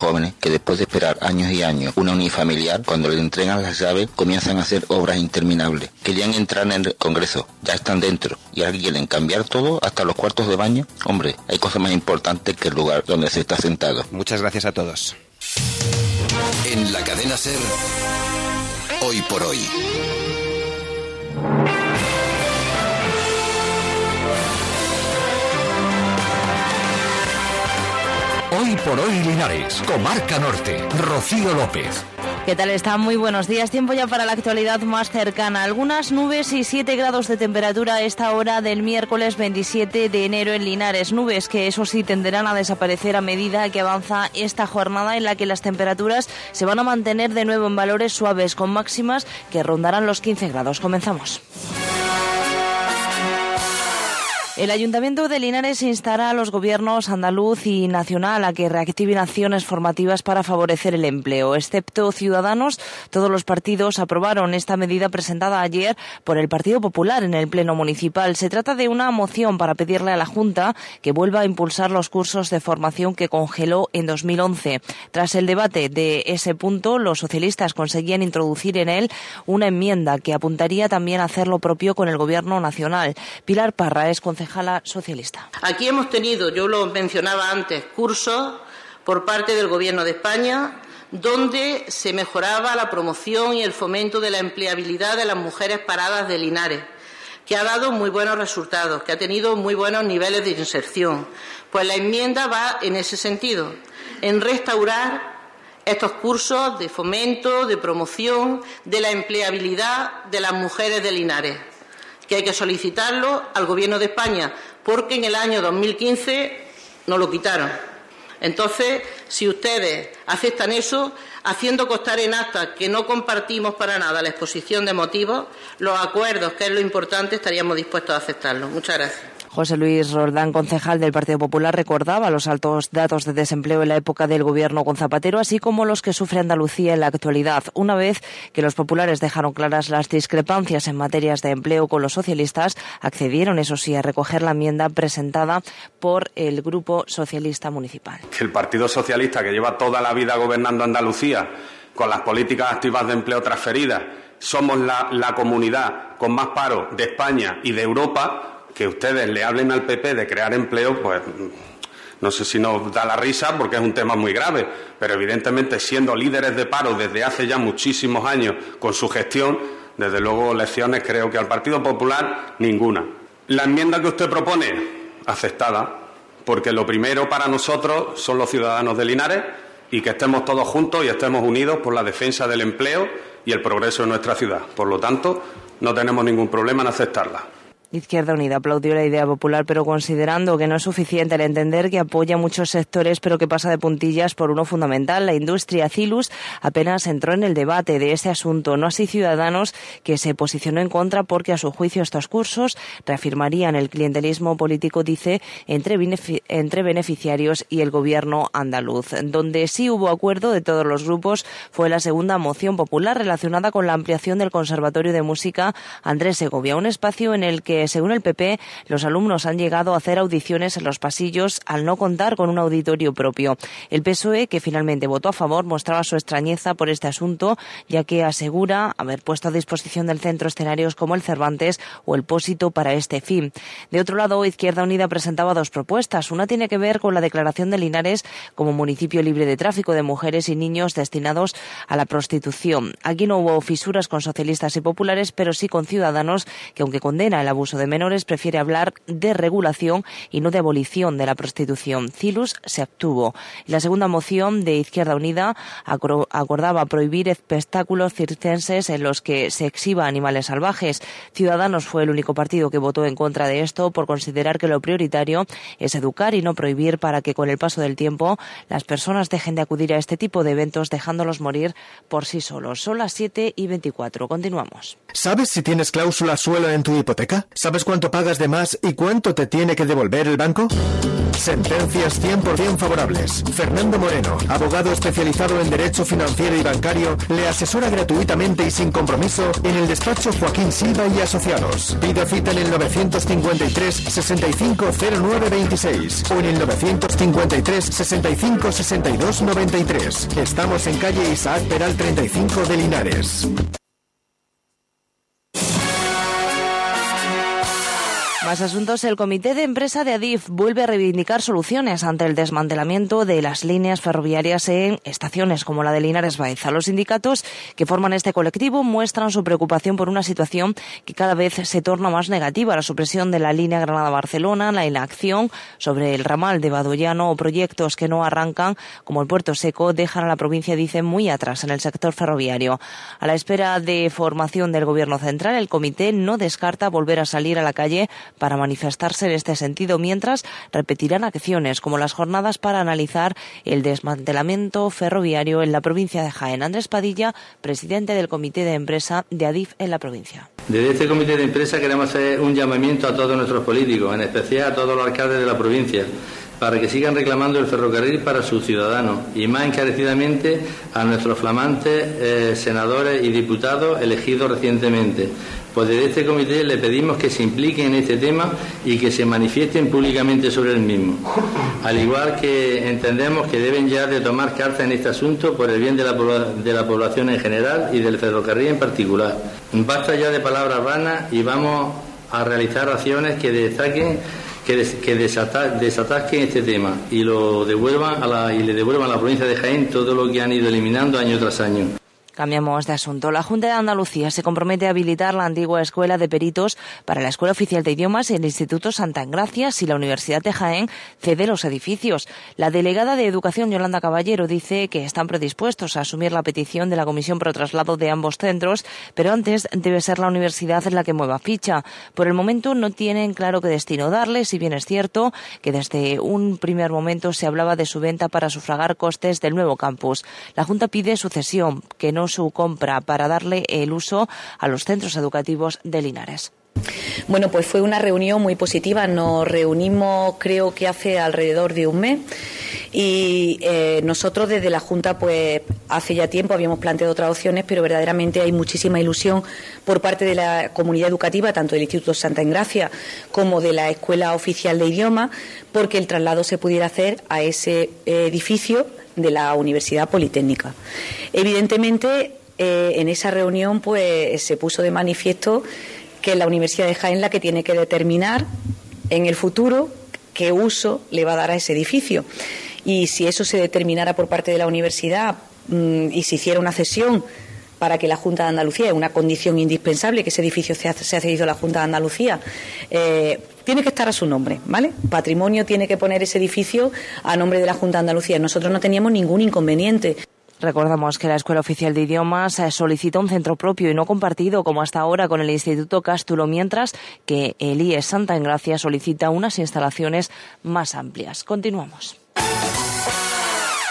Jóvenes que después de esperar años y años una unifamiliar, cuando le entregan las llaves, comienzan a hacer obras interminables. Querían entrar en el Congreso, ya están dentro, y ahora quieren cambiar todo, hasta los cuartos de baño. Hombre, hay cosas más importantes que el lugar donde se está sentado. Muchas gracias a todos. En la cadena Ser, hoy por hoy. Por hoy Linares, Comarca Norte, Rocío López. ¿Qué tal está? Muy buenos días. Tiempo ya para la actualidad más cercana. Algunas nubes y 7 grados de temperatura a esta hora del miércoles 27 de enero en Linares. Nubes que eso sí tenderán a desaparecer a medida que avanza esta jornada en la que las temperaturas se van a mantener de nuevo en valores suaves con máximas que rondarán los 15 grados. Comenzamos. El Ayuntamiento de Linares instará a los gobiernos andaluz y nacional a que reactiven acciones formativas para favorecer el empleo. Excepto Ciudadanos, todos los partidos aprobaron esta medida presentada ayer por el Partido Popular en el Pleno Municipal. Se trata de una moción para pedirle a la Junta que vuelva a impulsar los cursos de formación que congeló en 2011. Tras el debate de ese punto, los socialistas conseguían introducir en él una enmienda que apuntaría también a hacer lo propio con el Gobierno nacional. Pilar Parra es socialista. Aquí hemos tenido, yo lo mencionaba antes, cursos por parte del Gobierno de España donde se mejoraba la promoción y el fomento de la empleabilidad de las mujeres paradas de Linares, que ha dado muy buenos resultados, que ha tenido muy buenos niveles de inserción. Pues la enmienda va en ese sentido, en restaurar estos cursos de fomento, de promoción de la empleabilidad de las mujeres de Linares que hay que solicitarlo al Gobierno de España, porque en el año 2015 nos lo quitaron. Entonces, si ustedes aceptan eso, haciendo constar en acta que no compartimos para nada la exposición de motivos, los acuerdos, que es lo importante, estaríamos dispuestos a aceptarlos. Muchas gracias. José Luis Roldán, concejal del Partido Popular, recordaba los altos datos de desempleo en la época del gobierno con Zapatero, así como los que sufre Andalucía en la actualidad. Una vez que los populares dejaron claras las discrepancias en materias de empleo con los socialistas, accedieron, eso sí, a recoger la enmienda presentada por el Grupo Socialista Municipal. El Partido Socialista, que lleva toda la vida gobernando Andalucía con las políticas activas de empleo transferidas, somos la comunidad con más paro de España y de Europa, que ustedes le hablen al PP de crear empleo, pues no sé si nos da la risa porque es un tema muy grave, pero evidentemente siendo líderes de paro desde hace ya muchísimos años con su gestión, desde luego lecciones creo que al Partido Popular ninguna. La enmienda que usted propone, aceptada, porque lo primero para nosotros son los ciudadanos de Linares y que estemos todos juntos y estemos unidos por la defensa del empleo y el progreso de nuestra ciudad. Por lo tanto, no tenemos ningún problema en aceptarla. Izquierda Unida aplaudió la idea popular, pero considerando que no es suficiente el entender que apoya muchos sectores, pero que pasa de puntillas por uno fundamental, la industria Cilus apenas entró en el debate de este asunto, no así Ciudadanos, que se posicionó en contra porque a su juicio estos cursos reafirmarían el clientelismo político, dice, entre, entre beneficiarios y el gobierno andaluz. Donde sí hubo acuerdo de todos los grupos fue la segunda moción popular relacionada con la ampliación del Conservatorio de Música Andrés Segovia, un espacio en el que según el PP, los alumnos han llegado a hacer audiciones en los pasillos al no contar con un auditorio propio. El PSOE, que finalmente votó a favor, mostraba su extrañeza por este asunto, ya que asegura haber puesto a disposición del centro escenarios como el Cervantes o el Pósito para este fin. De otro lado, Izquierda Unida presentaba dos propuestas. Una tiene que ver con la declaración de Linares como municipio libre de tráfico de mujeres y niños destinados a la prostitución. Aquí no hubo fisuras con socialistas y populares, pero sí con ciudadanos que, aunque condena el abuso de menores prefiere hablar de regulación y no de abolición de la prostitución. Cilus se abstuvo. La segunda moción de Izquierda Unida acordaba prohibir espectáculos circenses en los que se exhiba animales salvajes. Ciudadanos fue el único partido que votó en contra de esto por considerar que lo prioritario es educar y no prohibir para que con el paso del tiempo las personas dejen de acudir a este tipo de eventos dejándolos morir por sí solos. Son las 7 y 24. Continuamos. ¿Sabes si tienes cláusula suelo en tu hipoteca? ¿Sabes cuánto pagas de más y cuánto te tiene que devolver el banco? Sentencias 100% favorables. Fernando Moreno, abogado especializado en Derecho Financiero y Bancario, le asesora gratuitamente y sin compromiso en el despacho Joaquín Silva y Asociados. Pida cita en el 953 650926 o en el 953 65 62 93. Estamos en calle Isaac Peral 35 de Linares. Más asuntos. El comité de empresa de Adif vuelve a reivindicar soluciones ante el desmantelamiento de las líneas ferroviarias en estaciones como la de Linares Baeza. Los sindicatos que forman este colectivo muestran su preocupación por una situación que cada vez se torna más negativa. La supresión de la línea Granada-Barcelona, la inacción sobre el ramal de Badoyano o proyectos que no arrancan, como el Puerto Seco, dejan a la provincia, dicen, muy atrás en el sector ferroviario. A la espera de formación del Gobierno central, el comité no descarta volver a salir a la calle para manifestarse en este sentido, mientras repetirán acciones como las jornadas para analizar el desmantelamiento ferroviario en la provincia de Jaén. Andrés Padilla, presidente del Comité de Empresa de Adif en la provincia. Desde este Comité de Empresa queremos hacer un llamamiento a todos nuestros políticos, en especial a todos los alcaldes de la provincia para que sigan reclamando el ferrocarril para sus ciudadanos y más encarecidamente a nuestros flamantes eh, senadores y diputados elegidos recientemente, pues desde este comité le pedimos que se impliquen en este tema y que se manifiesten públicamente sobre el mismo. Al igual que entendemos que deben ya de tomar carta en este asunto por el bien de la, de la población en general y del ferrocarril en particular. Basta ya de palabras vanas y vamos a realizar acciones que destaquen que, que desatasquen este tema y lo devuelvan a la, y le devuelvan a la provincia de Jaén todo lo que han ido eliminando año tras año. Cambiamos de asunto. La Junta de Andalucía se compromete a habilitar la antigua Escuela de Peritos para la Escuela Oficial de Idiomas y el Instituto Santa Engracia si la Universidad de Jaén cede los edificios. La delegada de Educación, Yolanda Caballero, dice que están predispuestos a asumir la petición de la Comisión pro traslado de ambos centros, pero antes debe ser la universidad la que mueva ficha. Por el momento no tienen claro qué destino darle, si bien es cierto que desde un primer momento se hablaba de su venta para sufragar costes del nuevo campus. La Junta pide sucesión, que no su compra para darle el uso a los centros educativos de Linares. Bueno, pues fue una reunión muy positiva. Nos reunimos, creo que hace alrededor de un mes. Y eh, nosotros desde la Junta, pues hace ya tiempo habíamos planteado otras opciones, pero verdaderamente hay muchísima ilusión por parte de la comunidad educativa, tanto del Instituto Santa Engracia como de la Escuela Oficial de Idiomas, porque el traslado se pudiera hacer a ese edificio de la Universidad Politécnica. Evidentemente, eh, en esa reunión pues se puso de manifiesto que la Universidad de Jaén la que tiene que determinar en el futuro qué uso le va a dar a ese edificio. Y si eso se determinara por parte de la universidad mm, y se hiciera una cesión para que la Junta de Andalucía, es una condición indispensable que ese edificio se ha, cedido a la Junta de Andalucía, eh, tiene que estar a su nombre, ¿vale? Patrimonio tiene que poner ese edificio a nombre de la Junta de Andalucía. Nosotros no teníamos ningún inconveniente. Recordamos que la Escuela Oficial de Idiomas eh, solicita un centro propio y no compartido como hasta ahora con el Instituto Cástulo, mientras que el IES Santa Engracia solicita unas instalaciones más amplias. Continuamos.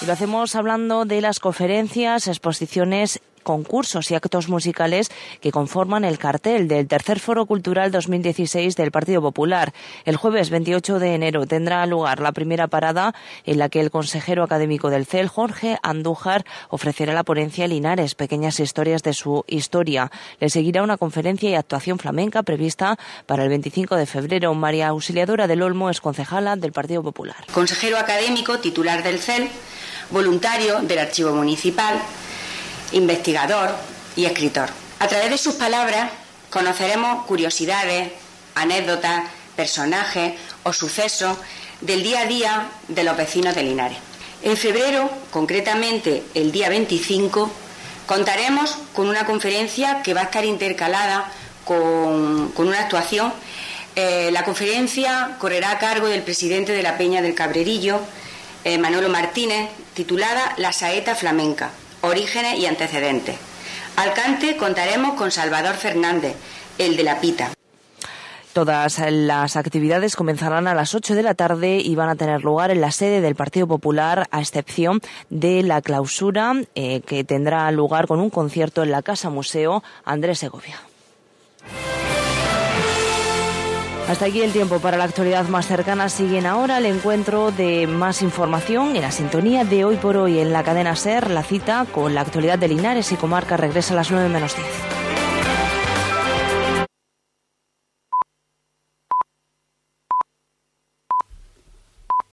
Y lo hacemos hablando de las conferencias, exposiciones concursos y actos musicales que conforman el cartel del Tercer Foro Cultural 2016 del Partido Popular. El jueves 28 de enero tendrá lugar la primera parada en la que el consejero académico del CEL, Jorge Andújar, ofrecerá la ponencia Linares, pequeñas historias de su historia. Le seguirá una conferencia y actuación flamenca prevista para el 25 de febrero. María Auxiliadora del Olmo es concejala del Partido Popular. Consejero académico, titular del CEL, voluntario del Archivo Municipal, investigador y escritor. A través de sus palabras conoceremos curiosidades, anécdotas, personajes o sucesos del día a día de los vecinos de Linares. En febrero, concretamente el día 25, contaremos con una conferencia que va a estar intercalada con, una actuación Eh, la conferencia correrá a cargo del presidente de la Peña del Cabrerillo, eh, Manolo Martínez, titulada La saeta flamenca, orígenes y antecedentes. Al cante contaremos con Salvador Fernández, el de la pita. Todas las actividades comenzarán a las 8 de la tarde y van a tener lugar en la sede del Partido Popular, a excepción de la clausura eh, que tendrá lugar con un concierto en la Casa Museo Andrés Segovia. Hasta aquí el tiempo para la actualidad más cercana. Siguen ahora el encuentro de más información en la sintonía de hoy por hoy en la cadena SER. La cita con la actualidad de Linares y Comarca regresa a las 9 menos 10.